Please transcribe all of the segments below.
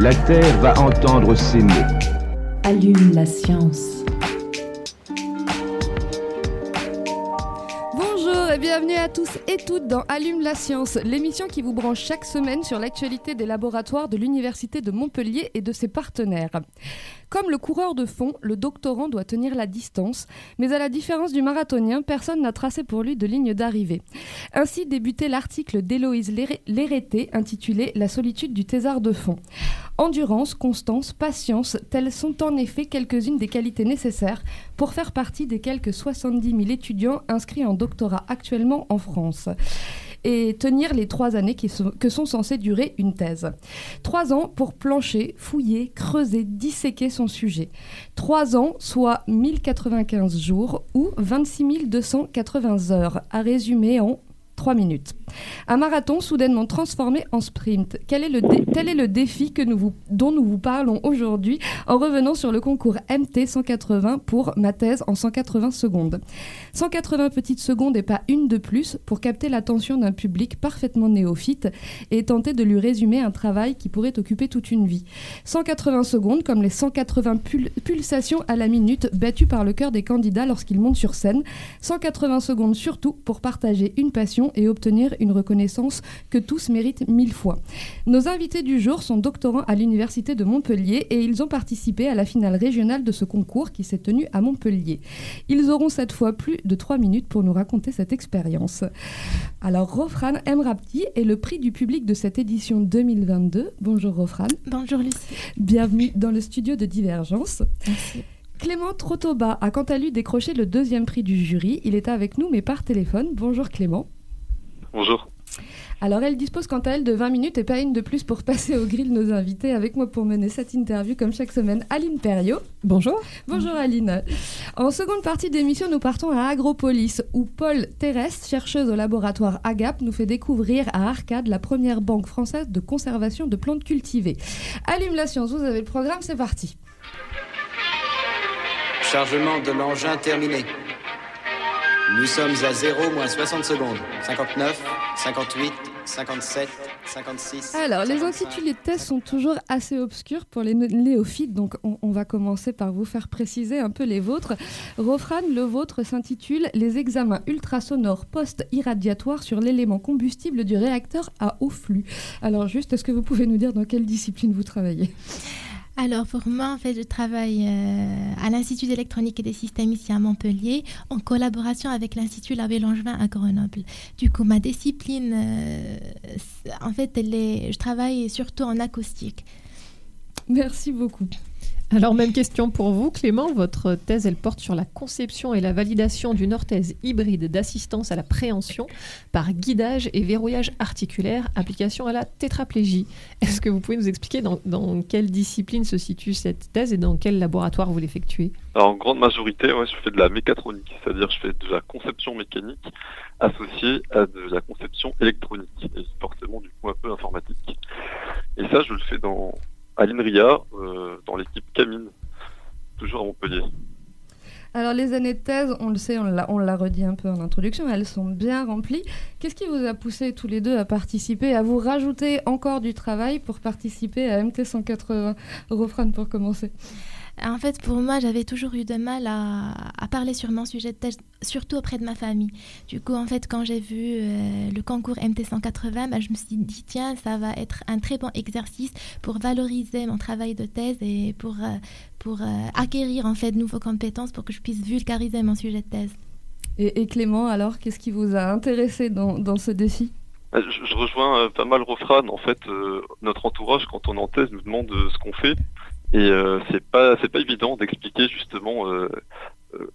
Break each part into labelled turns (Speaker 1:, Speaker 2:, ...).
Speaker 1: La Terre va entendre ces mots.
Speaker 2: Allume la science.
Speaker 3: Bonjour et bienvenue à tous et toutes dans Allume la science, l'émission qui vous branche chaque semaine sur l'actualité des laboratoires de l'Université de Montpellier et de ses partenaires. Comme le coureur de fond, le doctorant doit tenir la distance, mais à la différence du marathonien, personne n'a tracé pour lui de ligne d'arrivée. Ainsi débutait l'article d'Héloïse Lérété intitulé La solitude du thésard de fond. Endurance, constance, patience, telles sont en effet quelques-unes des qualités nécessaires pour faire partie des quelques 70 000 étudiants inscrits en doctorat actuellement en France et tenir les trois années que sont censées durer une thèse. Trois ans pour plancher, fouiller, creuser, disséquer son sujet. Trois ans, soit 1095 jours ou 26 280 heures, à résumer en 3 minutes. Un marathon soudainement transformé en sprint. Quel est le tel est le défi que nous vous, dont nous vous parlons aujourd'hui en revenant sur le concours MT 180 pour ma thèse en 180 secondes? 180 petites secondes et pas une de plus pour capter l'attention d'un public parfaitement néophyte et tenter de lui résumer un travail qui pourrait occuper toute une vie. 180 secondes comme les 180 pul pulsations à la minute battues par le cœur des candidats lorsqu'ils montent sur scène. 180 secondes surtout pour partager une passion et obtenir une reconnaissance que tous méritent mille fois. Nos invités du jour sont doctorants à l'Université de Montpellier et ils ont participé à la finale régionale de ce concours qui s'est tenu à Montpellier. Ils auront cette fois plus de trois minutes pour nous raconter cette expérience. Alors, Rofran Emrapti est le prix du public de cette édition 2022. Bonjour Rofran.
Speaker 4: Bonjour Lucie.
Speaker 3: Bienvenue dans le studio de Divergence.
Speaker 4: Merci.
Speaker 3: Clément Trotoba a quant à lui décroché le deuxième prix du jury. Il est avec nous mais par téléphone. Bonjour Clément.
Speaker 5: Bonjour.
Speaker 3: Alors elle dispose quant à elle de 20 minutes et pas une de plus pour passer au grill nos invités. Avec moi pour mener cette interview comme chaque semaine, Aline Perriot.
Speaker 6: Bonjour.
Speaker 3: Bonjour Aline. En seconde partie d'émission, nous partons à Agropolis où Paul Terrestre, chercheuse au laboratoire AGAP, nous fait découvrir à Arcade la première banque française de conservation de plantes cultivées. Allume la science, vous avez le programme, c'est parti.
Speaker 7: Chargement de l'engin terminé. Nous sommes à 0 moins 60 secondes. 59, 58, 57, 56.
Speaker 3: Alors, les intitulés de thèse sont toujours assez obscurs pour les néophytes, donc on, on, va commencer par vous faire préciser un peu les vôtres. Rofran, le vôtre s'intitule Les examens ultrasonores post-irradiatoires sur l'élément combustible du réacteur à haut flux. Alors, juste, est-ce que vous pouvez nous dire dans quelle discipline vous travaillez?
Speaker 4: Alors pour moi, en fait, je travaille euh, à l'Institut d'électronique et des systèmes ici à Montpellier, en collaboration avec l'Institut L'abbé Langevin à Grenoble. Du coup, ma discipline, euh, en fait, elle je travaille surtout en acoustique.
Speaker 3: Merci beaucoup.
Speaker 6: Alors, même question pour vous, Clément. Votre thèse, elle porte sur la conception et la validation d'une orthèse hybride d'assistance à la préhension par guidage et verrouillage articulaire, application à la tétraplégie. Est-ce que vous pouvez nous expliquer dans, quelle discipline se situe cette thèse et dans quel laboratoire vous l'effectuez?
Speaker 5: En grande majorité, ouais, je fais de la mécatronique, c'est-à-dire je fais de la conception mécanique associée à de la conception électronique, et forcément du coup un peu informatique. Et ça, je le fais dans à l'INRIA, euh, dans l'équipe Camine, toujours à Montpellier.
Speaker 3: Alors les années de thèse, on le sait, on l'a redit un peu en introduction, elles sont bien remplies. Qu'est-ce qui vous a poussé tous les deux à participer, à vous rajouter encore du travail pour participer à MT 180 Eurofran pour commencer
Speaker 4: en fait, pour moi, j'avais toujours eu de mal à, à, parler sur mon sujet de thèse, surtout auprès de ma famille. Du coup, en fait, quand j'ai vu euh, le concours MT 180, bah, je me suis dit, tiens, ça va être un très bon exercice pour valoriser mon travail de thèse et pour, euh, pour euh, acquérir en fait de nouvelles compétences pour que je puisse vulgariser mon sujet de thèse.
Speaker 3: Et, et Clément, alors, qu'est-ce qui vous a intéressé dans, dans ce défi?
Speaker 5: Je, je, rejoins pas mal Rofran. En fait, notre entourage, quand on est en thèse, nous demande ce qu'on fait. Et euh, c'est pas c'est pas évident d'expliquer justement euh, euh,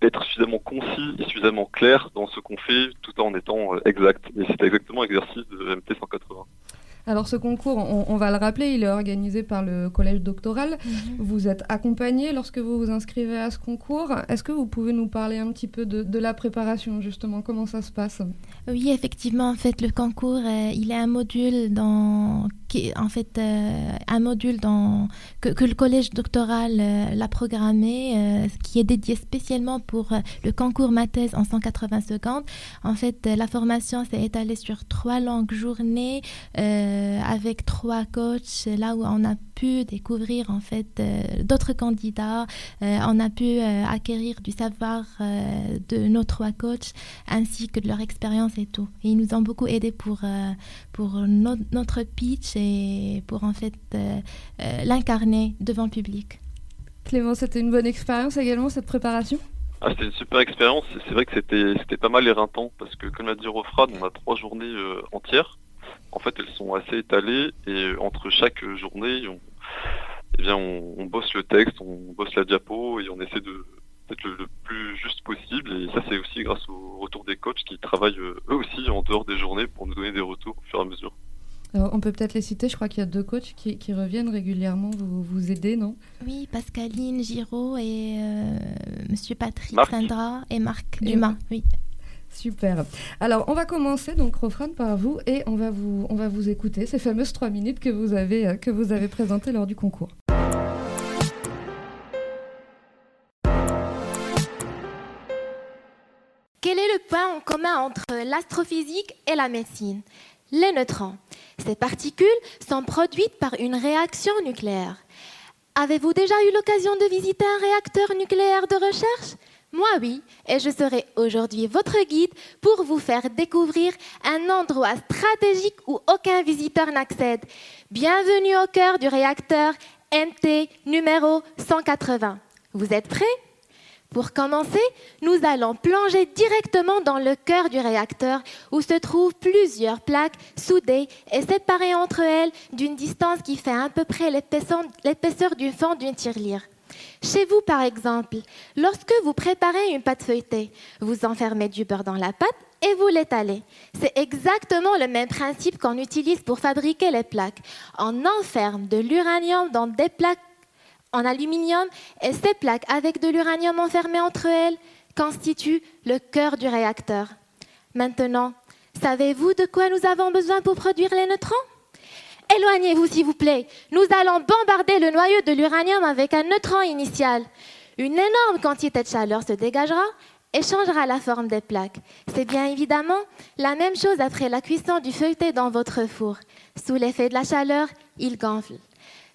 Speaker 5: d'être suffisamment concis et suffisamment clair dans ce qu'on fait tout en étant exact. Et c'est exactement l'exercice de MT 180.
Speaker 3: Alors ce concours, on, va le rappeler, il est organisé par le collège doctoral. Mhm. Vous êtes accompagné lorsque vous vous inscrivez à ce concours. Est-ce que vous pouvez nous parler un petit peu de, la préparation justement? Comment ça se passe?
Speaker 4: Oui, effectivement, en fait, le concours, euh, il est un module dans, qui, en fait, euh, un module dans que, le collège doctoral euh, l'a programmé, qui est dédié spécialement pour le concours Mathèse en 180 secondes. En fait, la formation s'est étalée sur trois longues journées. Euh, avec trois coachs, là où on a pu découvrir en fait euh, d'autres candidats, euh, on a pu acquérir du savoir de nos trois coachs ainsi que de leur expérience et tout. Et ils nous ont beaucoup aidés pour, pour notre pitch et pour en fait l'incarner devant le public.
Speaker 3: Clément, c'était une bonne expérience également cette préparation?
Speaker 5: Ah, c'était une super expérience. C'est vrai que c'était c'était pas mal éreintant parce que comme l'a dit Rofrad, on a trois journées entières en fait, elles sont assez étalées et entre chaque journée, on, eh bien, on, bosse le texte, on bosse la diapo et on essaie de d'être le, plus juste possible. Et ça, c'est aussi grâce au retour des coachs qui travaillent eux aussi en dehors des journées pour nous donner des retours au fur et à mesure.
Speaker 3: On peut peut-être les citer, je crois qu'il y a deux coachs qui, reviennent régulièrement vous, vous aider, non?
Speaker 4: Oui, Pascaline Giraud et euh, Monsieur Patrick Sandra et Marc Dumas. Oui.
Speaker 3: Super. Alors, on va commencer donc Rofran par vous et on va vous, on va vous écouter ces fameuses trois minutes que vous avez, euh, que vous avez présentées lors du concours.
Speaker 4: Quel est le point en commun entre l'astrophysique et la médecine? Les neutrons. Ces particules sont produites par une réaction nucléaire. Avez-vous déjà eu l'occasion de visiter un réacteur nucléaire de recherche? Moi oui, et je serai aujourd'hui votre guide pour vous faire découvrir un endroit stratégique où aucun visiteur n'accède. Bienvenue au cœur du réacteur MT numéro 180. Vous êtes prêts? Pour commencer, nous allons plonger directement dans le cœur du réacteur où se trouvent plusieurs plaques soudées et séparées entre elles d'une distance qui fait à peu près l'épaisseur du fond d'une tirelire. Chez vous, par exemple, lorsque vous préparez une pâte feuilletée, vous enfermez du beurre dans la pâte et vous l'étalez. C'est exactement le même principe qu'on utilise pour fabriquer les plaques. On enferme de l'uranium dans des plaques en aluminium et ces plaques avec de l'uranium enfermé entre elles constituent le cœur du réacteur. Maintenant, savez-vous de quoi nous avons besoin pour produire les neutrons? Éloignez-vous, s'il vous plaît. Nous allons bombarder le noyau de l'uranium avec un neutron initial. Une énorme quantité de chaleur se dégagera et changera la forme des plaques. C'est bien évidemment la même chose après la cuisson du feuilleté dans votre four. Sous l'effet de la chaleur, il gonfle.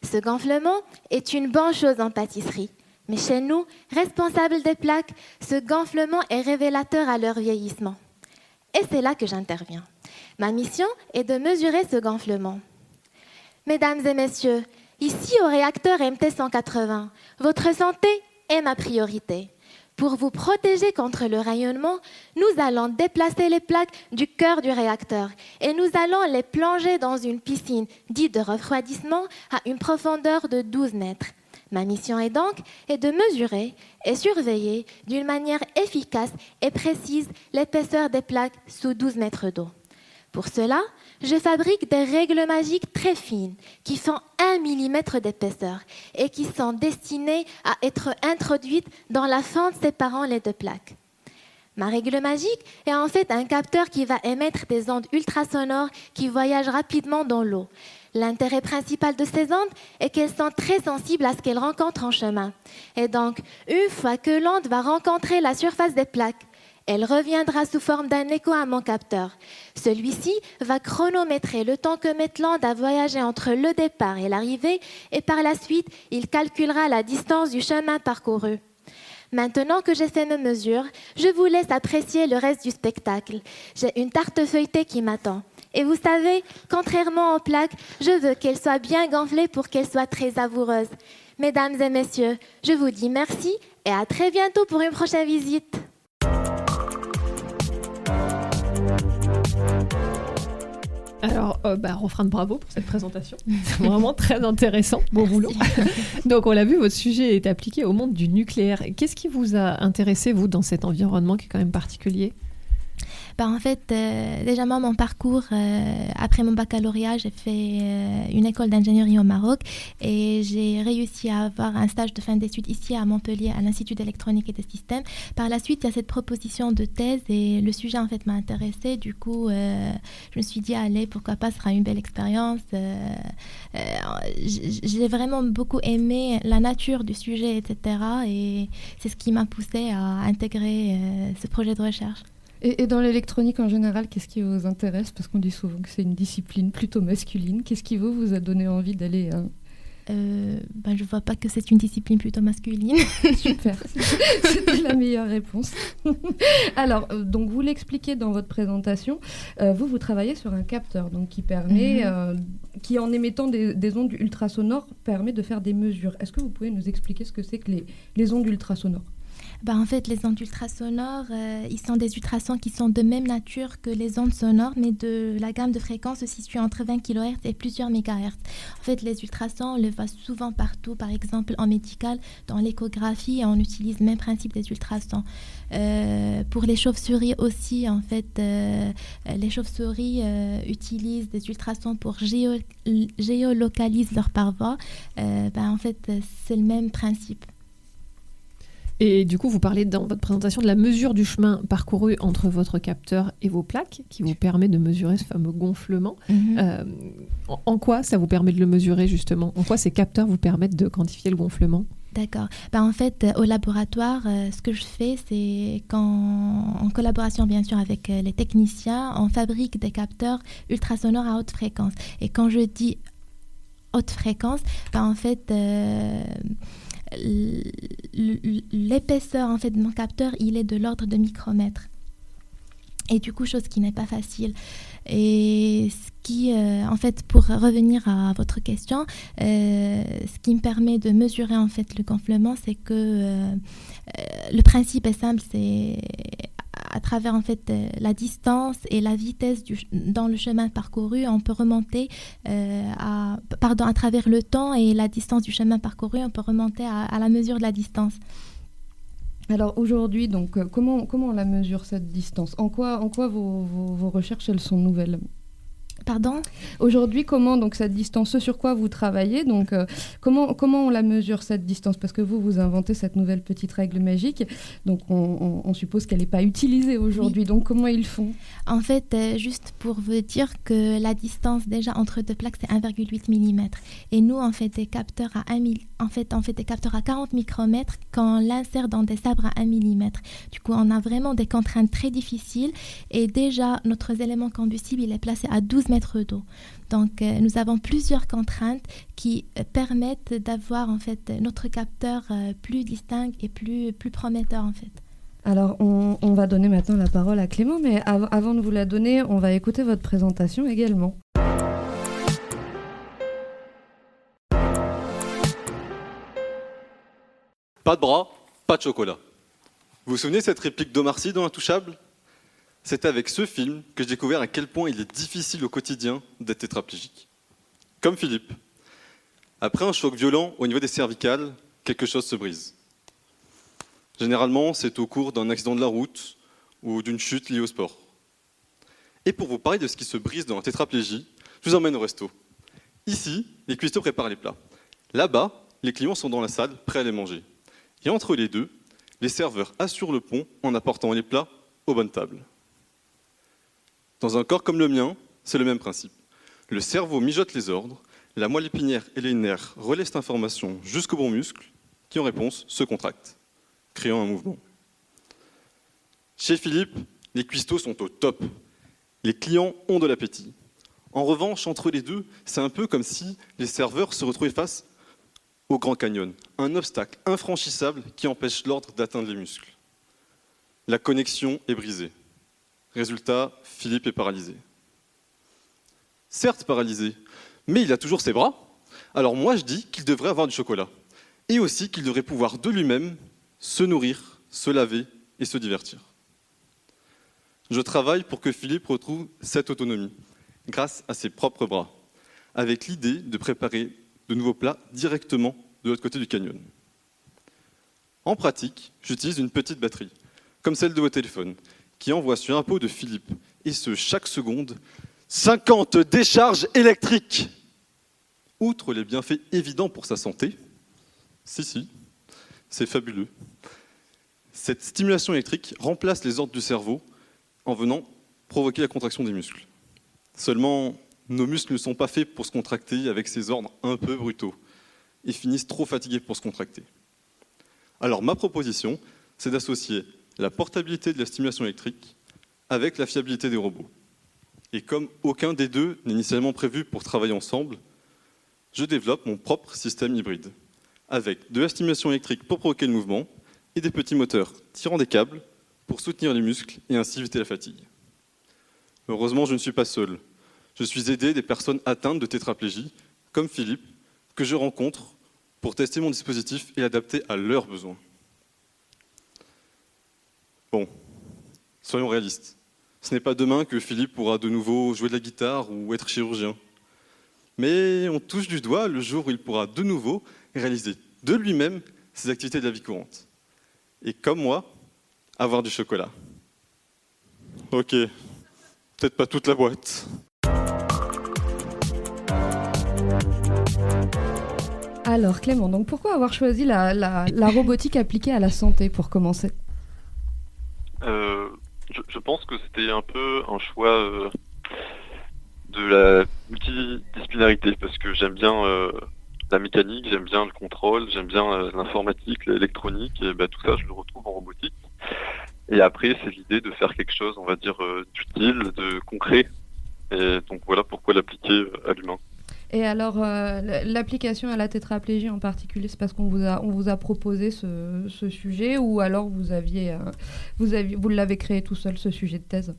Speaker 4: Ce gonflement est une bonne chose en pâtisserie. Mais chez nous, responsables des plaques, ce gonflement est révélateur à leur vieillissement. Et c'est là que j'interviens. Ma mission est de mesurer ce gonflement. Mesdames et messieurs, ici au réacteur MT180, votre santé est ma priorité. Pour vous protéger contre le rayonnement, nous allons déplacer les plaques du cœur du réacteur et nous allons les plonger dans une piscine dite de refroidissement à une profondeur de 12 mètres. Ma mission est donc de mesurer et surveiller d'une manière efficace et précise l'épaisseur des plaques sous 12 mètres d'eau. Pour cela, je fabrique des règles magiques très fines qui font 1 mm d'épaisseur et qui sont destinées à être introduites dans la fente séparant les deux plaques. Ma règle magique est en fait un capteur qui va émettre des ondes ultrasonores qui voyagent rapidement dans l'eau. L'intérêt principal de ces ondes est qu'elles sont très sensibles à ce qu'elles rencontrent en chemin. Et donc, une fois que l'onde va rencontrer la surface des plaques, elle reviendra sous forme d'un écho à mon capteur. Celui-ci va chronométrer le temps que Metland a voyagé entre le départ et l'arrivée et par la suite, il calculera la distance du chemin parcouru. Maintenant que j'ai fait mes mesures, je vous laisse apprécier le reste du spectacle. J'ai une tarte feuilletée qui m'attend. Et vous savez, contrairement aux plaques, je veux qu'elle soit bien gonflée pour qu'elle soit très savoureuse. Mesdames et messieurs, je vous dis merci et à très bientôt pour une prochaine visite.
Speaker 6: Alors, euh, bah, de bravo pour cette présentation. C'est vraiment très intéressant. Bon boulot. Donc, on l'a vu, votre sujet est appliqué au monde du nucléaire. Qu'est-ce qui vous a intéressé, vous, dans cet environnement qui est quand même particulier?
Speaker 4: Bah, En fait, euh, déjà moi, mon parcours, euh, après mon baccalauréat, j'ai fait euh, une école d'ingénierie au Maroc et j'ai réussi à avoir un stage de fin d'études ici à Montpellier, à l'Institut d'électronique et des systèmes. Par la suite, il y a cette proposition de thèse et le sujet en fait m'a intéressé. Du coup, je me suis dit, allez, pourquoi pas, ce sera une belle expérience. j'ai vraiment beaucoup aimé la nature du sujet, etc. Et c'est ce qui m'a poussé à intégrer ce projet de recherche.
Speaker 3: Et, dans l'électronique en général, qu'est-ce qui vous intéresse? Parce qu'on dit souvent que c'est une discipline plutôt masculine. Qu'est-ce qui vous, vous a donné envie d'aller euh...
Speaker 4: Euh, ben, je vois pas que c'est une discipline plutôt masculine.
Speaker 3: Super, c'était la meilleure réponse. Alors, euh, donc vous l'expliquez dans votre présentation, euh, vous, vous travaillez sur un capteur donc, qui permet, mhm. qui en émettant des, ondes ultrasonores, permet de faire des mesures. Est-ce que vous pouvez nous expliquer ce que c'est que les, les ondes ultrasonores?
Speaker 4: Bah, en fait, les ondes ultrasonores, euh, ils sont des ultrasons qui sont de même nature que les ondes sonores, mais de la gamme de fréquences se situe entre 20 kHz et plusieurs MHz. En fait, les ultrasons, on les voit souvent partout, par exemple en médical, dans l'échographie, on utilise le même principe des ultrasons. Euh, pour les chauves-souris aussi, en fait, euh, les chauves-souris utilisent des ultrasons pour géolocaliser leur paroi. Bah, en fait, c'est le même principe.
Speaker 6: Et du coup, vous parlez dans votre présentation de la mesure du chemin parcouru entre votre capteur et vos plaques, qui vous permet de mesurer ce fameux gonflement. Mhm. Euh, en, quoi ça vous permet de le mesurer justement? En quoi ces capteurs vous permettent de quantifier le gonflement?
Speaker 4: D'accord. Ben, en fait, au laboratoire, euh, ce que je fais, c'est qu'en en collaboration bien sûr avec euh, les techniciens, on fabrique des capteurs ultrasonores à haute fréquence. Et quand je dis haute fréquence, ben, en fait l'épaisseur en fait de mon capteur, il est de l'ordre de micromètres. Et du coup, chose qui n'est pas facile. Et ce qui, euh, en fait, pour revenir à votre question, euh, ce qui me permet de mesurer en fait le gonflement, c'est que euh, le principe est simple, c'est à travers en fait euh, la distance et la vitesse dans le chemin parcouru, on peut remonter euh, à, pardon, à travers le temps et la distance du chemin parcouru, on peut remonter à, la mesure de la distance.
Speaker 3: Alors aujourd'hui, donc euh, comment, comment on la mesure cette distance? En quoi, en quoi vos, vos recherches elles sont nouvelles?
Speaker 4: Pardon
Speaker 3: Aujourd'hui, comment donc cette distance, ce sur quoi vous travaillez, donc euh, comment comment on la mesure cette distance? Parce que vous vous inventez cette nouvelle petite règle magique, donc on, suppose qu'elle n'est pas utilisée aujourd'hui. Donc comment ils font?
Speaker 4: En fait, euh, juste pour vous dire que la distance déjà entre deux plaques c'est 1,8 mm et nous on fait des capteurs à 1 en fait on fait des capteurs à 40 micromètres quand on l'insère dans des sabres à 1 mm. Du coup, on a vraiment des contraintes très difficiles. Et déjà notre élément combustible il est placé à 12 mètres d'eau. Donc, euh, nous avons plusieurs contraintes qui euh, permettent d'avoir en fait notre capteur euh, plus distinct et plus, plus prometteur en fait.
Speaker 3: Alors, on, va donner maintenant la parole à Clément, mais avant de vous la donner, on va écouter votre présentation également.
Speaker 8: Pas de bras, pas de chocolat. Vous vous souvenez de cette réplique d'Omar Sy dans Intouchable? C'est avec ce film que j'ai découvert à quel point il est difficile au quotidien d'être tétraplégique. Comme Philippe. Après un choc violent au niveau des cervicales, quelque chose se brise. Généralement, c'est au cours d'un accident de la route ou d'une chute liée au sport. Et pour vous parler de ce qui se brise dans la tétraplégie, je vous emmène au resto. Ici, les cuistots préparent les plats. Là-bas, les clients sont dans la salle, prêts à les manger. Et entre les deux, les serveurs assurent le pont en apportant les plats aux bonnes tables. Dans un corps comme le mien, c'est le même principe. Le cerveau mijote les ordres, la moelle épinière et les nerfs relaient cette information jusqu'au bon muscle, qui en réponse se contracte, créant un mouvement. Chez Philippe, les cuistots sont au top. Les clients ont de l'appétit. En revanche, entre les deux, c'est un peu comme si les serveurs se retrouvaient face au Grand Canyon, un obstacle infranchissable qui empêche l'ordre d'atteindre les muscles. La connexion est brisée. Résultat, Philippe est paralysé. Certes paralysé, mais il a toujours ses bras. Alors moi je dis qu'il devrait avoir du chocolat. Et aussi qu'il devrait pouvoir de lui-même se nourrir, se laver et se divertir. Je travaille pour que Philippe retrouve cette autonomie, grâce à ses propres bras, avec l'idée de préparer de nouveaux plats directement de l'autre côté du canyon. En pratique, j'utilise une petite batterie, comme celle de vos téléphones, qui envoie sur un pot de Philippe, et ce chaque seconde, 50 décharges électriques. Outre les bienfaits évidents pour sa santé, si, si, c'est fabuleux. Cette stimulation électrique remplace les ordres du cerveau en venant provoquer la contraction des muscles. Seulement, nos muscles ne sont pas faits pour se contracter avec ces ordres un peu brutaux et finissent trop fatigués pour se contracter. Alors ma proposition, c'est d'associer la portabilité de la stimulation électrique avec la fiabilité des robots. Et comme aucun des deux n'est initialement prévu pour travailler ensemble, je développe mon propre système hybride, avec de la stimulation électrique pour provoquer le mouvement et des petits moteurs tirant des câbles pour soutenir les muscles et ainsi éviter la fatigue. Heureusement, je ne suis pas seul. Je suis aidé des personnes atteintes de tétraplégie, comme Philippe, que je rencontre pour tester mon dispositif et l'adapter à leurs besoins. Bon, soyons réalistes. Ce n'est pas demain que Philippe pourra de nouveau jouer de la guitare ou être chirurgien. Mais on touche du doigt le jour où il pourra de nouveau réaliser de lui-même ses activités de la vie courante. Et comme moi, avoir du chocolat. Ok, peut-être pas toute la boîte.
Speaker 3: Alors Clément, donc pourquoi avoir choisi la, robotique appliquée à la santé pour commencer?
Speaker 5: Euh, je, pense que c'était un peu un choix euh, de la multidisciplinarité parce que j'aime bien euh, la mécanique, j'aime bien le contrôle, j'aime bien l'informatique, l'électronique et bah, tout ça je le retrouve en robotique. Et après c'est l'idée de faire quelque chose, on va dire, d'utile, de concret. Et donc voilà pourquoi l'appliquer à l'humain.
Speaker 3: Et alors, euh, l'application à la tétraplégie en particulier, c'est parce qu'on vous a, on vous a proposé ce, sujet ou alors vous aviez, euh, vous aviez, vous l'avez créé tout seul ce sujet de thèse?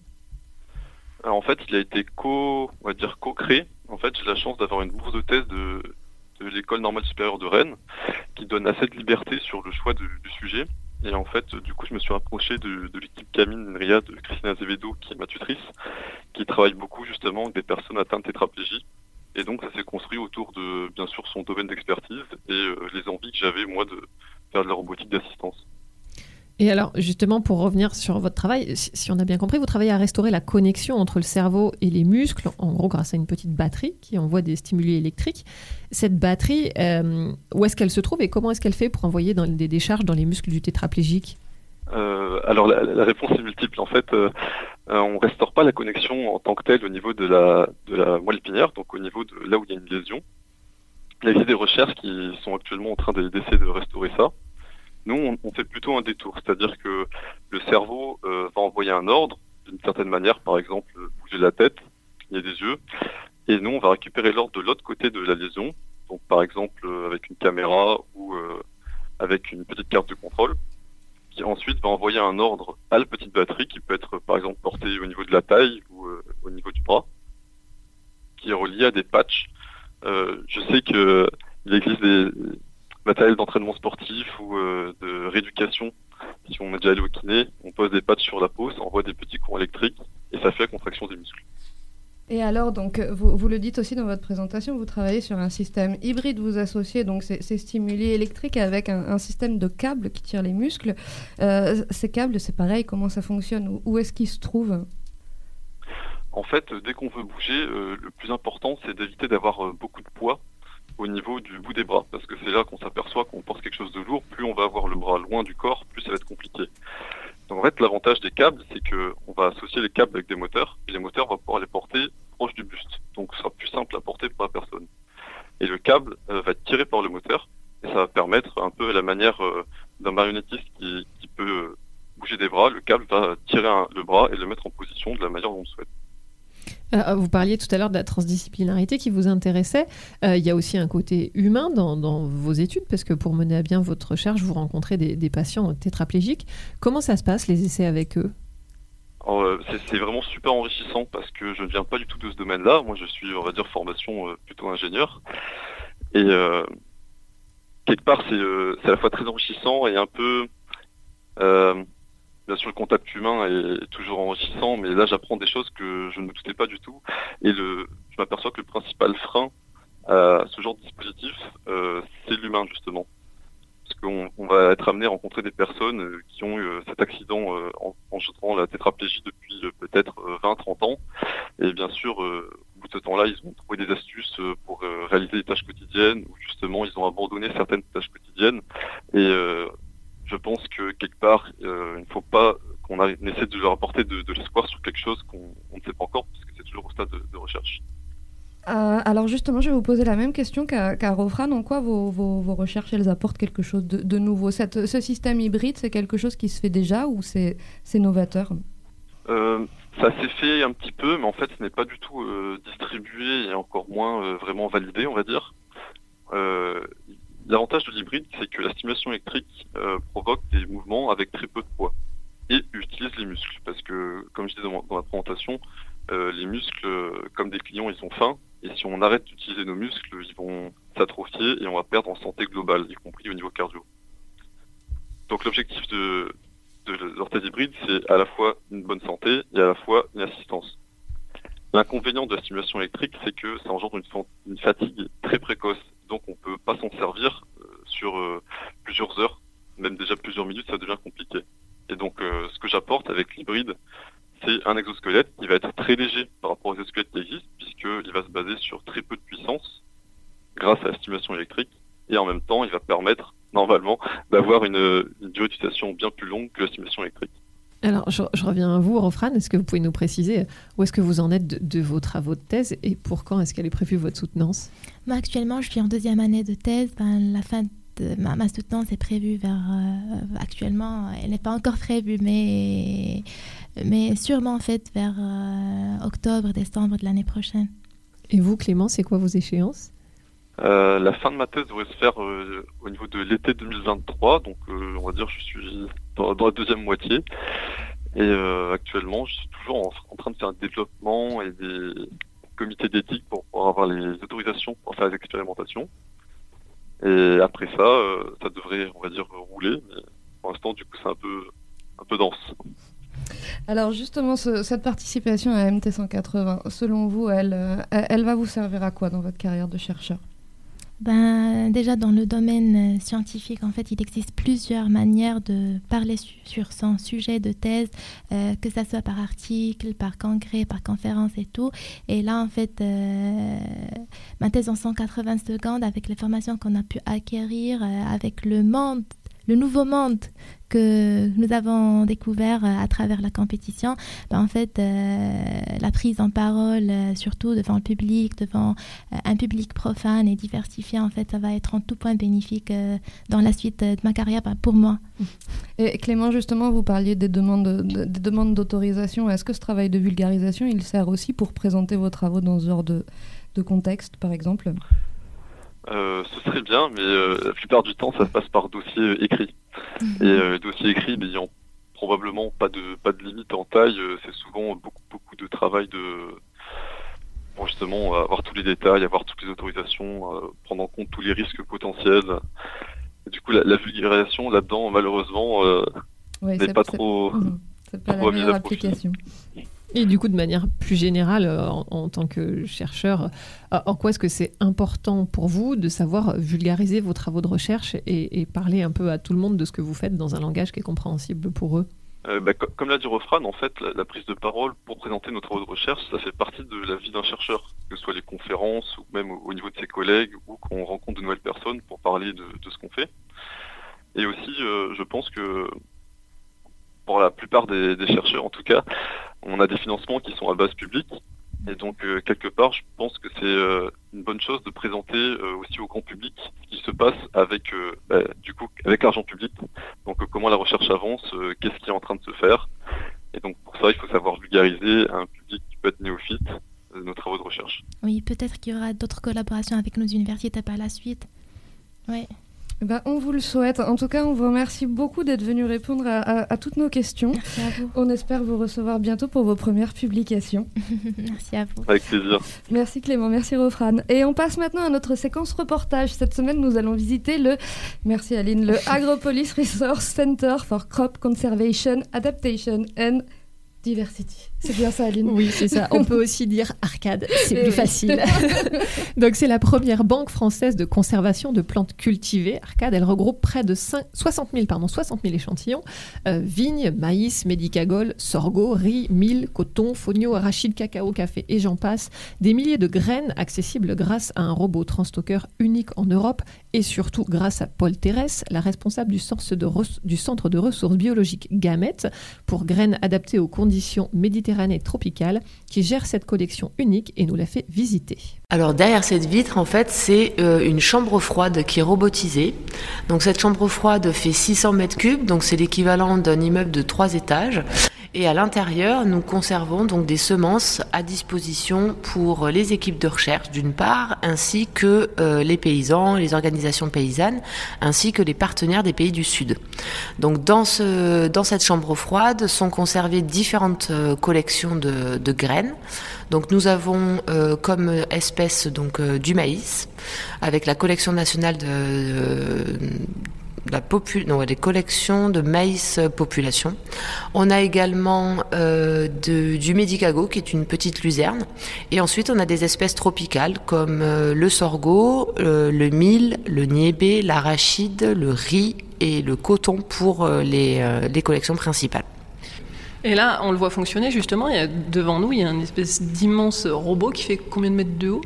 Speaker 5: En fait, il a été co, on va dire co-créé. En fait, j'ai la chance d'avoir une bourse de thèse de, de l'école normale supérieure de Rennes qui donne assez de liberté sur le choix du, sujet. Et en fait, du coup, je me suis rapproché de, l'équipe Camille Nria de Christina Azevedo, qui est ma tutrice, qui travaille beaucoup justement avec des personnes atteintes de tétraplégie et donc, ça s'est construit autour de, bien sûr, son domaine d'expertise et euh, les envies que j'avais, moi, de faire de la robotique d'assistance.
Speaker 6: Et alors, justement, pour revenir sur votre travail, si, on a bien compris, vous travaillez à restaurer la connexion entre le cerveau et les muscles, en gros, grâce à une petite batterie qui envoie des stimuli électriques. Cette batterie, euh, où est-ce qu'elle se trouve et comment est-ce qu'elle fait pour envoyer dans, des décharges dans les muscles du tétraplégique?
Speaker 5: Euh, alors la, la, réponse est multiple. En fait, euh, on restaure pas la connexion en tant que telle au niveau de la moelle épinière, donc au niveau de là où il y a une lésion. Il y a des recherches qui sont actuellement en train d'essayer de restaurer ça. Nous, on, fait plutôt un détour, c'est-à-dire que le cerveau euh, va envoyer un ordre d'une certaine manière, par exemple bouger la tête, cligner des yeux, et nous, on va récupérer l'ordre de l'autre côté de la lésion, donc par exemple avec une caméra ou euh, avec une petite carte de contrôle qui ensuite va envoyer un ordre à la petite batterie qui peut être par exemple portée au niveau de la taille ou euh, au niveau du bras, qui est relié à des patchs. Euh, je sais que il existe des matériels d'entraînement sportif ou euh, de rééducation. Si on est déjà allé au kiné, on pose des patchs sur la peau, ça envoie des petits courants électriques et ça fait la contraction des muscles.
Speaker 3: Et alors, donc, vous, vous, le dites aussi dans votre présentation, vous travaillez sur un système hybride, vous associez donc ces, stimuli électriques avec un, système de câbles qui tire les muscles. Euh, ces câbles, c'est pareil, comment ça fonctionne Où, est-ce qu'ils se trouvent?
Speaker 5: En fait, dès qu'on veut bouger, euh, le plus important, c'est d'éviter d'avoir euh, beaucoup de poids au niveau du bout des bras, parce que c'est là qu'on s'aperçoit qu'on porte quelque chose de lourd, plus on va avoir le bras loin du corps, plus ça va être compliqué. En fait, l'avantage des câbles, c'est que on va associer les câbles avec des moteurs, et les moteurs, on va pouvoir les porter proche du buste. Donc ce sera plus simple à porter pour la personne. Et le câble euh, va être tiré par le moteur, et ça va permettre un peu la manière euh, d'un marionnettiste qui, peut euh, bouger des bras, le câble va tirer le bras et le mettre en position de la manière dont on souhaite.
Speaker 6: Euh, vous parliez tout à l'heure de la transdisciplinarité qui vous intéressait. Euh, il y a aussi un côté humain dans, vos études, parce que pour mener à bien votre recherche, vous rencontrez des, patients tétraplégiques. Comment ça se passe, les essais avec eux?
Speaker 5: Euh, c'est vraiment super enrichissant parce que je ne viens pas du tout de ce domaine-là. Moi, je suis, on va dire, formation euh, plutôt ingénieur. Et euh, quelque part, c'est à la fois très enrichissant et un peu bien le contact humain est toujours enrichissant, mais là j'apprends des choses que je ne me doutais pas du tout. Et le, je m'aperçois que le principal frein à ce genre de dispositif, euh, c'est l'humain justement. parce qu'on on va être amené à rencontrer des personnes euh, qui ont eu euh, cet accident en, en la tétraplégie depuis peut-être 20-30 ans. Et bien sûr, au bout de ce temps-là, ils ont trouvé des astuces pour réaliser des tâches quotidiennes, ou justement, ils ont abandonné certaines tâches quotidiennes. Et je pense que quelque part, euh, il ne faut pas qu'on essaie de leur apporter de, de l'espoir sur quelque chose qu'on on ne sait pas encore, parce que c'est toujours au stade de, de recherche.
Speaker 3: Euh, alors justement, je vais vous poser la même question qu'à qu'à Rofran. En quoi vos, vos- vos recherches, elles apportent quelque chose de, de nouveau? Cette- Ce système hybride, c'est quelque chose qui se fait déjà ou c'est novateur?
Speaker 5: Euh, ça s'est fait un petit peu, mais en fait, ce n'est pas du tout euh, distribué et encore moins vraiment validé, on va dire. L'avantage de l'hybride, c'est que la stimulation électrique euh, provoque des mouvements avec très peu de poids et utilise les muscles. Parce que, comme je disais dans, dans la présentation, euh, les muscles, euh, comme des clients, ils ont faim. Et si on arrête d'utiliser nos muscles, ils vont s'atrophier et on va perdre en santé globale, y compris au niveau cardio. Donc l'objectif de, de l'orthèse hybride, c'est à la fois une bonne santé et à la fois une assistance. L'inconvénient de la stimulation électrique, c'est que ça engendre une fatigue très précoce. Donc on peut pas s'en servir euh, sur euh, plusieurs heures, même déjà plusieurs minutes, ça devient compliqué. Et donc euh, ce que j'apporte avec l'hybride, c'est un exosquelette qui va être très léger par rapport aux exosquelettes qui existent, puisqu'il va se baser sur très peu de puissance grâce à la stimulation électrique, et en même temps il va permettre normalement d'avoir une, une durée d'utilisation bien plus longue que la stimulation électrique.
Speaker 6: Alors, je, je reviens à vous, Rofran. Est-ce que vous pouvez nous préciser où est-ce que vous en êtes de, de vos travaux de thèse et pour quand est-ce qu'elle est prévue votre soutenance?
Speaker 4: Moi, actuellement, je suis en deuxième année de thèse. Ben, la fin de ma, ma soutenance est prévue vers. euh, actuellement, elle n'est pas encore prévue, mais, mais sûrement en fait vers euh, octobre, décembre de l'année prochaine.
Speaker 6: Et vous, Clément, c'est quoi vos échéances?
Speaker 5: Euh, la fin de ma thèse devrait se faire euh, au niveau de l'été 2023, donc euh, on va dire je suis dans, la deuxième moitié. Et actuellement, je suis toujours en, train de faire un développement et des comités d'éthique pour avoir les autorisations pour faire les expérimentations. Et après ça, ça devrait, on va dire, rouler. Mais pour l'instant, du coup, c'est un peu, un peu dense.
Speaker 3: Alors justement, ce- cette participation à MT180, selon vous, elle elle va vous servir à quoi dans votre carrière de chercheur?
Speaker 4: Ben, déjà dans le domaine euh, scientifique, en fait, il existe plusieurs manières de parler su- sur son sujet de thèse, euh, que ça soit par article, par congrès, par conférence et tout. Et là, en fait, euh, ma thèse en 180 secondes, avec les formations qu'on a pu acquérir, avec le monde, le nouveau monde que nous avons découvert euh, à travers la compétition, ben, en fait, euh, la prise en parole, euh, surtout devant le public, devant un public profane et diversifié, en fait, ça va être en tout point bénéfique dans la suite de ma carrière ben, pour moi.
Speaker 3: Et Clément, justement, vous parliez des demandes, de- des demandes d'autorisation. Est-ce que ce travail de vulgarisation, il sert aussi pour présenter vos travaux dans ce genre de contexte, par exemple?
Speaker 5: Euh, ce serait bien, mais euh, la plupart du temps, ça passe par dossier écrit. Et euh, dossier écrit, n'ayant probablement pas de pas de limite en taille, c'est souvent beaucoup beaucoup de travail de justement avoir tous les détails, avoir toutes les autorisations, prendre en compte tous les risques potentiels. Et du coup, la, la vulgarisation là-dedans, malheureusement, n'est pas trop.
Speaker 3: Mhm. C'est pas
Speaker 5: trop
Speaker 3: la
Speaker 5: mise
Speaker 3: meilleure
Speaker 5: à profit.
Speaker 6: Et du coup, de manière plus générale, euh, en, tant que chercheur, euh, en quoi est-ce que c'est important pour vous de savoir vulgariser vos travaux de recherche et, parler un peu à tout le monde de ce que vous faites dans un langage qui est compréhensible pour eux
Speaker 5: Euh, bah, co- comme l'a dit Refran, en fait, la, prise de parole pour présenter nos travaux de recherche, ça fait partie de la vie d'un chercheur, que ce soit les conférences ou même au, au niveau de ses collègues ou qu'on rencontre de nouvelles personnes pour parler de, ce qu'on fait. Et aussi, je pense que pour la plupart des, chercheurs, en tout cas, on a des financements qui sont à base publique. Et donc, euh, quelque part, je pense que c'est euh, une bonne chose de présenter euh, aussi au grand public ce qui se passe avec, bah, du coup, avec l'argent public. Donc, comment la recherche avance, qu'est-ce qui est en train de se faire. Et donc, pour ça, il faut savoir vulgariser un public qui peut être néophyte nos travaux de recherche.
Speaker 4: Oui, peut-être qu'il y aura d'autres collaborations avec nos universités par la suite. Oui.
Speaker 3: Eh ben, on vous le souhaite. En tout cas, on vous remercie beaucoup d'être venu répondre à, à- à toutes nos questions.
Speaker 4: Merci à vous.
Speaker 3: On espère vous recevoir bientôt pour vos premières publications.
Speaker 4: Merci à vous.
Speaker 5: Avec plaisir.
Speaker 3: Merci Clément, merci Rofran. Et on passe maintenant à notre séquence reportage. Cette semaine, nous allons visiter le, merci Aline, le Agropolis Resource Center for Crop Conservation, Adaptation and Diversity. C'est bien ça, Aline.
Speaker 6: Oui, c'est ça. On peut aussi dire arcade, c'est plus facile. Donc, c'est la première banque française de conservation de plantes cultivées. Arcade, elle regroupe près de 5, 60, 000, pardon, 60 000 échantillons. Euh, vignes, maïs, médicagol, sorgho, riz, mil, coton, fonio, arachide, cacao, café et j'en passe. Des milliers de graines accessibles grâce à un robot transstocker unique en Europe et surtout grâce à Paul Thérèse, la responsable du centre de, du centre de ressources biologiques Gamète pour graines adaptées aux conditions méditerranéennes tropicale qui gère cette collection unique et nous la fait visiter.
Speaker 9: Alors derrière cette vitre, en fait, c'est euh, une chambre froide qui est robotisée. Donc cette chambre froide fait 600 mètres cubes, donc c'est l'équivalent d'un immeuble de trois étages. Et à l'intérieur, nous conservons donc des semences à disposition pour les équipes de recherche d'une part, ainsi que euh, les paysans, les organisations paysannes, ainsi que les partenaires des pays du Sud. Donc dans, ce, dans cette chambre froide sont conservées différentes euh, collections de, de, graines. Donc nous avons euh, comme espèce donc du maïs avec la collection nationale de la non, des collections de maïs population. On a également euh, de, du médicago, qui est une petite luzerne. Et ensuite, on a des espèces tropicales comme euh, le sorgho, euh, le mil, le niébé, l'arachide, le riz et le coton pour les, les collections principales.
Speaker 6: Et là, on le voit fonctionner justement. Il y a, devant nous, il y a une espèce d'immense robot qui fait combien de mètres de haut?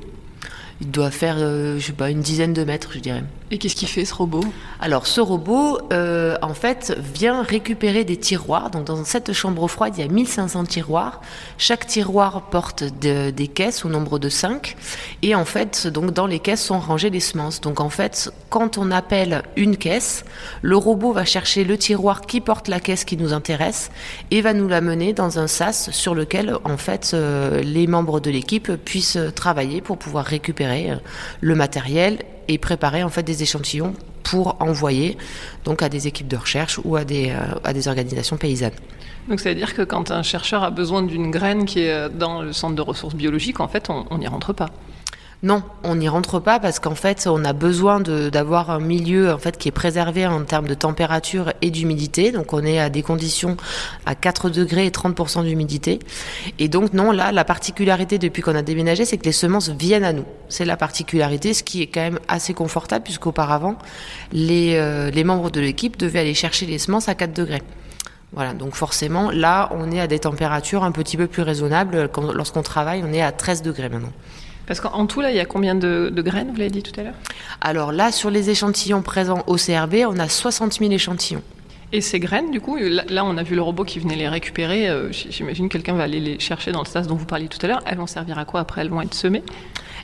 Speaker 9: Il doit faire, je sais pas, une dizaine de mètres, je dirais.
Speaker 6: Et qu'est-ce qu'il fait ce robot
Speaker 9: Alors ce robot, euh, en fait, vient récupérer des tiroirs. Donc dans cette chambre froide, il y a 1500 tiroirs. Chaque tiroir porte des caisses au nombre de 5. Et en fait, donc dans les caisses sont rangées les semences. Donc en fait, quand on appelle une caisse, le robot va chercher le tiroir qui porte la caisse qui nous intéresse et va nous la mener dans un sas sur lequel en fait euh, les membres de l'équipe puissent travailler pour pouvoir récupérer euh, le matériel et préparer en fait des échantillons pour envoyer donc à des équipes de recherche ou à des, euh, à des organisations paysannes.
Speaker 6: Donc ça veut dire que quand un chercheur a besoin d'une graine qui est dans le centre de ressources biologiques, en fait, on n'y rentre pas.
Speaker 9: Non, on n'y rentre pas parce qu'en fait, on a besoin d'avoir un milieu en fait qui est préservé en termes de température et d'humidité. Donc, on est à des conditions à 4 degrés et 30% d'humidité. Et donc, non, là, la particularité depuis qu'on a déménagé, c'est que les semences viennent à nous. C'est la particularité, ce qui est quand même assez confortable puisqu'auparavant, les, euh, membres de l'équipe devaient aller chercher les semences à 4 degrés. Voilà, donc forcément, là, on est à des températures un petit peu plus raisonnables. Lorsqu'on travaille, on est à 13 degrés maintenant.
Speaker 6: Parce qu'en tout, là, il y a combien de, graines, vous l'avez dit tout à l'heure?
Speaker 9: Alors là, sur les échantillons présents au CRB, on a 60 000 échantillons.
Speaker 6: Et ces graines, du coup, là, on a vu le robot qui venait les récupérer. Euh, j'imagine que quelqu'un va aller les chercher dans le sas dont vous parliez tout à l'heure. Elles vont servir à quoi après? Elles vont être semées?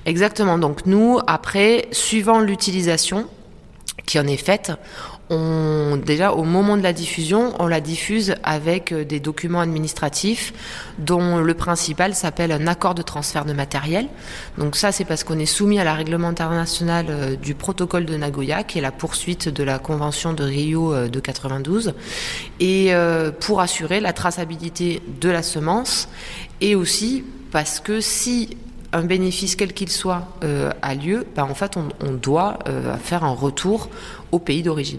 Speaker 9: Exactement. Donc nous, après, suivant l'utilisation qui en est faite, on, déjà au moment de la diffusion, on la diffuse avec euh, des documents administratifs dont le principal s'appelle un accord de transfert de matériel. Donc ça, c'est parce qu'on est soumis à la règlement international euh, du protocole de Nagoya, qui est la poursuite de la convention de Rio euh, de 92, et pour assurer la traçabilité de la semence, et aussi parce que si un bénéfice quel qu'il soit a lieu, ben, en fait on doit faire un retour au pays d'origine.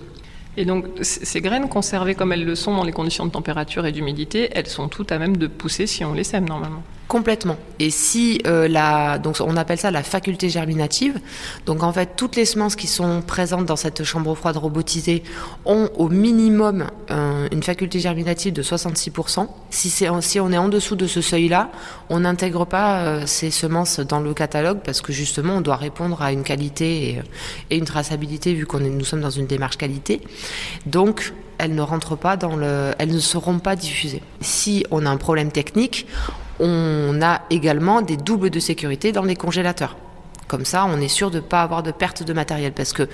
Speaker 6: Et donc, ces graines conservées comme elles le sont dans les conditions de température et d'humidité, elles sont toutes à même de pousser si on les sème normalement.
Speaker 9: Complètement. Et si euh, la, donc on appelle ça la faculté germinative. Donc en fait, toutes les semences qui sont présentes dans cette chambre froide robotisée ont au minimum euh, une faculté germinative de 66%. Si, c'est, si on est en dessous de ce seuil-là, on n'intègre pas euh, ces semences dans le catalogue parce que justement, on doit répondre à une qualité et, une traçabilité vu qu'on est, nous sommes dans une démarche qualité. Donc elles ne rentrent pas dans le, elles ne seront pas diffusées. Si on a un problème technique, on a également des doubles de sécurité dans les congélateurs. Comme ça, on est sûr de ne pas avoir de perte de matériel parce que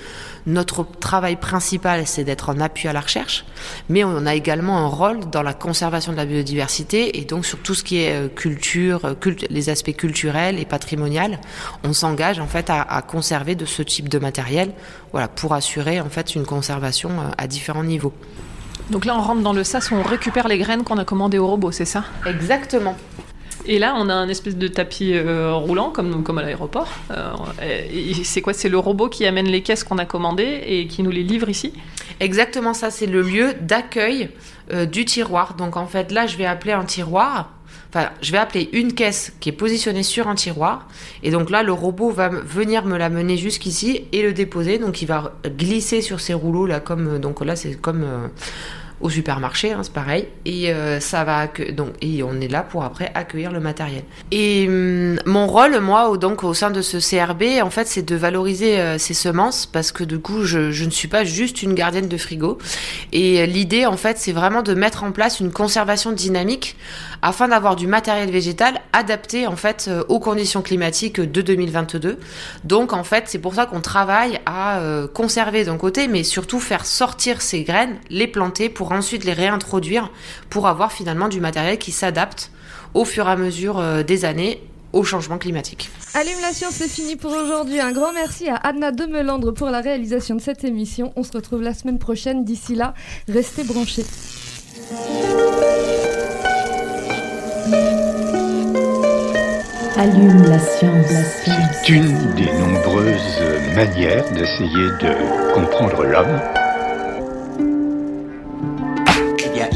Speaker 9: notre travail principal, c'est d'être en appui à la recherche, mais on a également un rôle dans la conservation de la biodiversité et donc sur tout ce qui est euh, culture, euh, les aspects culturels et patrimoniaux, on s'engage en fait à, à, conserver de ce type de matériel, voilà, pour assurer en fait une conservation euh, à différents niveaux.
Speaker 6: Donc là, on rentre dans le sas où on récupère les graines qu'on a commandées au robot, c'est ça?
Speaker 9: Exactement.
Speaker 6: Et là, on a un espèce de tapis euh, roulant, comme, comme à l'aéroport. Euh, c'est quoi? C'est le robot qui amène les caisses qu'on a commandées et qui nous les livre ici?
Speaker 9: Exactement ça, c'est le lieu d'accueil euh, du tiroir. Donc en fait, là, je vais appeler un tiroir. Enfin, je vais appeler une caisse qui est positionnée sur un tiroir. Et donc là, le robot va venir me l'amener jusqu'ici et le déposer. Donc il va glisser sur ces rouleaux là, comme donc là, c'est comme au supermarché, hein, c'est pareil. Et euh, ça va donc et on est là pour après accueillir le matériel. Et hum, mon rôle, moi, donc au sein de ce CRB, en fait, c'est de valoriser euh, ces semences parce que du coup, je, je ne suis pas juste une gardienne de frigo. Et euh, l'idée, en fait, c'est vraiment de mettre en place une conservation dynamique afin d'avoir du matériel végétal adapté en fait aux conditions climatiques de 2022. Donc en fait, c'est pour ça qu'on travaille à conserver d'un côté, mais surtout faire sortir ces graines, les planter pour ensuite les réintroduire pour avoir finalement du matériel qui s'adapte au fur et à mesure euh, des années au changement climatique.
Speaker 3: Allume la science, c'est fini pour aujourd'hui. Un grand merci à Anna Demelandre pour la réalisation de cette émission. On se retrouve la semaine prochaine. D'ici là, restez branchés.
Speaker 2: Allume la science. La science.
Speaker 10: C'est une des nombreuses manières d'essayer de comprendre l'homme.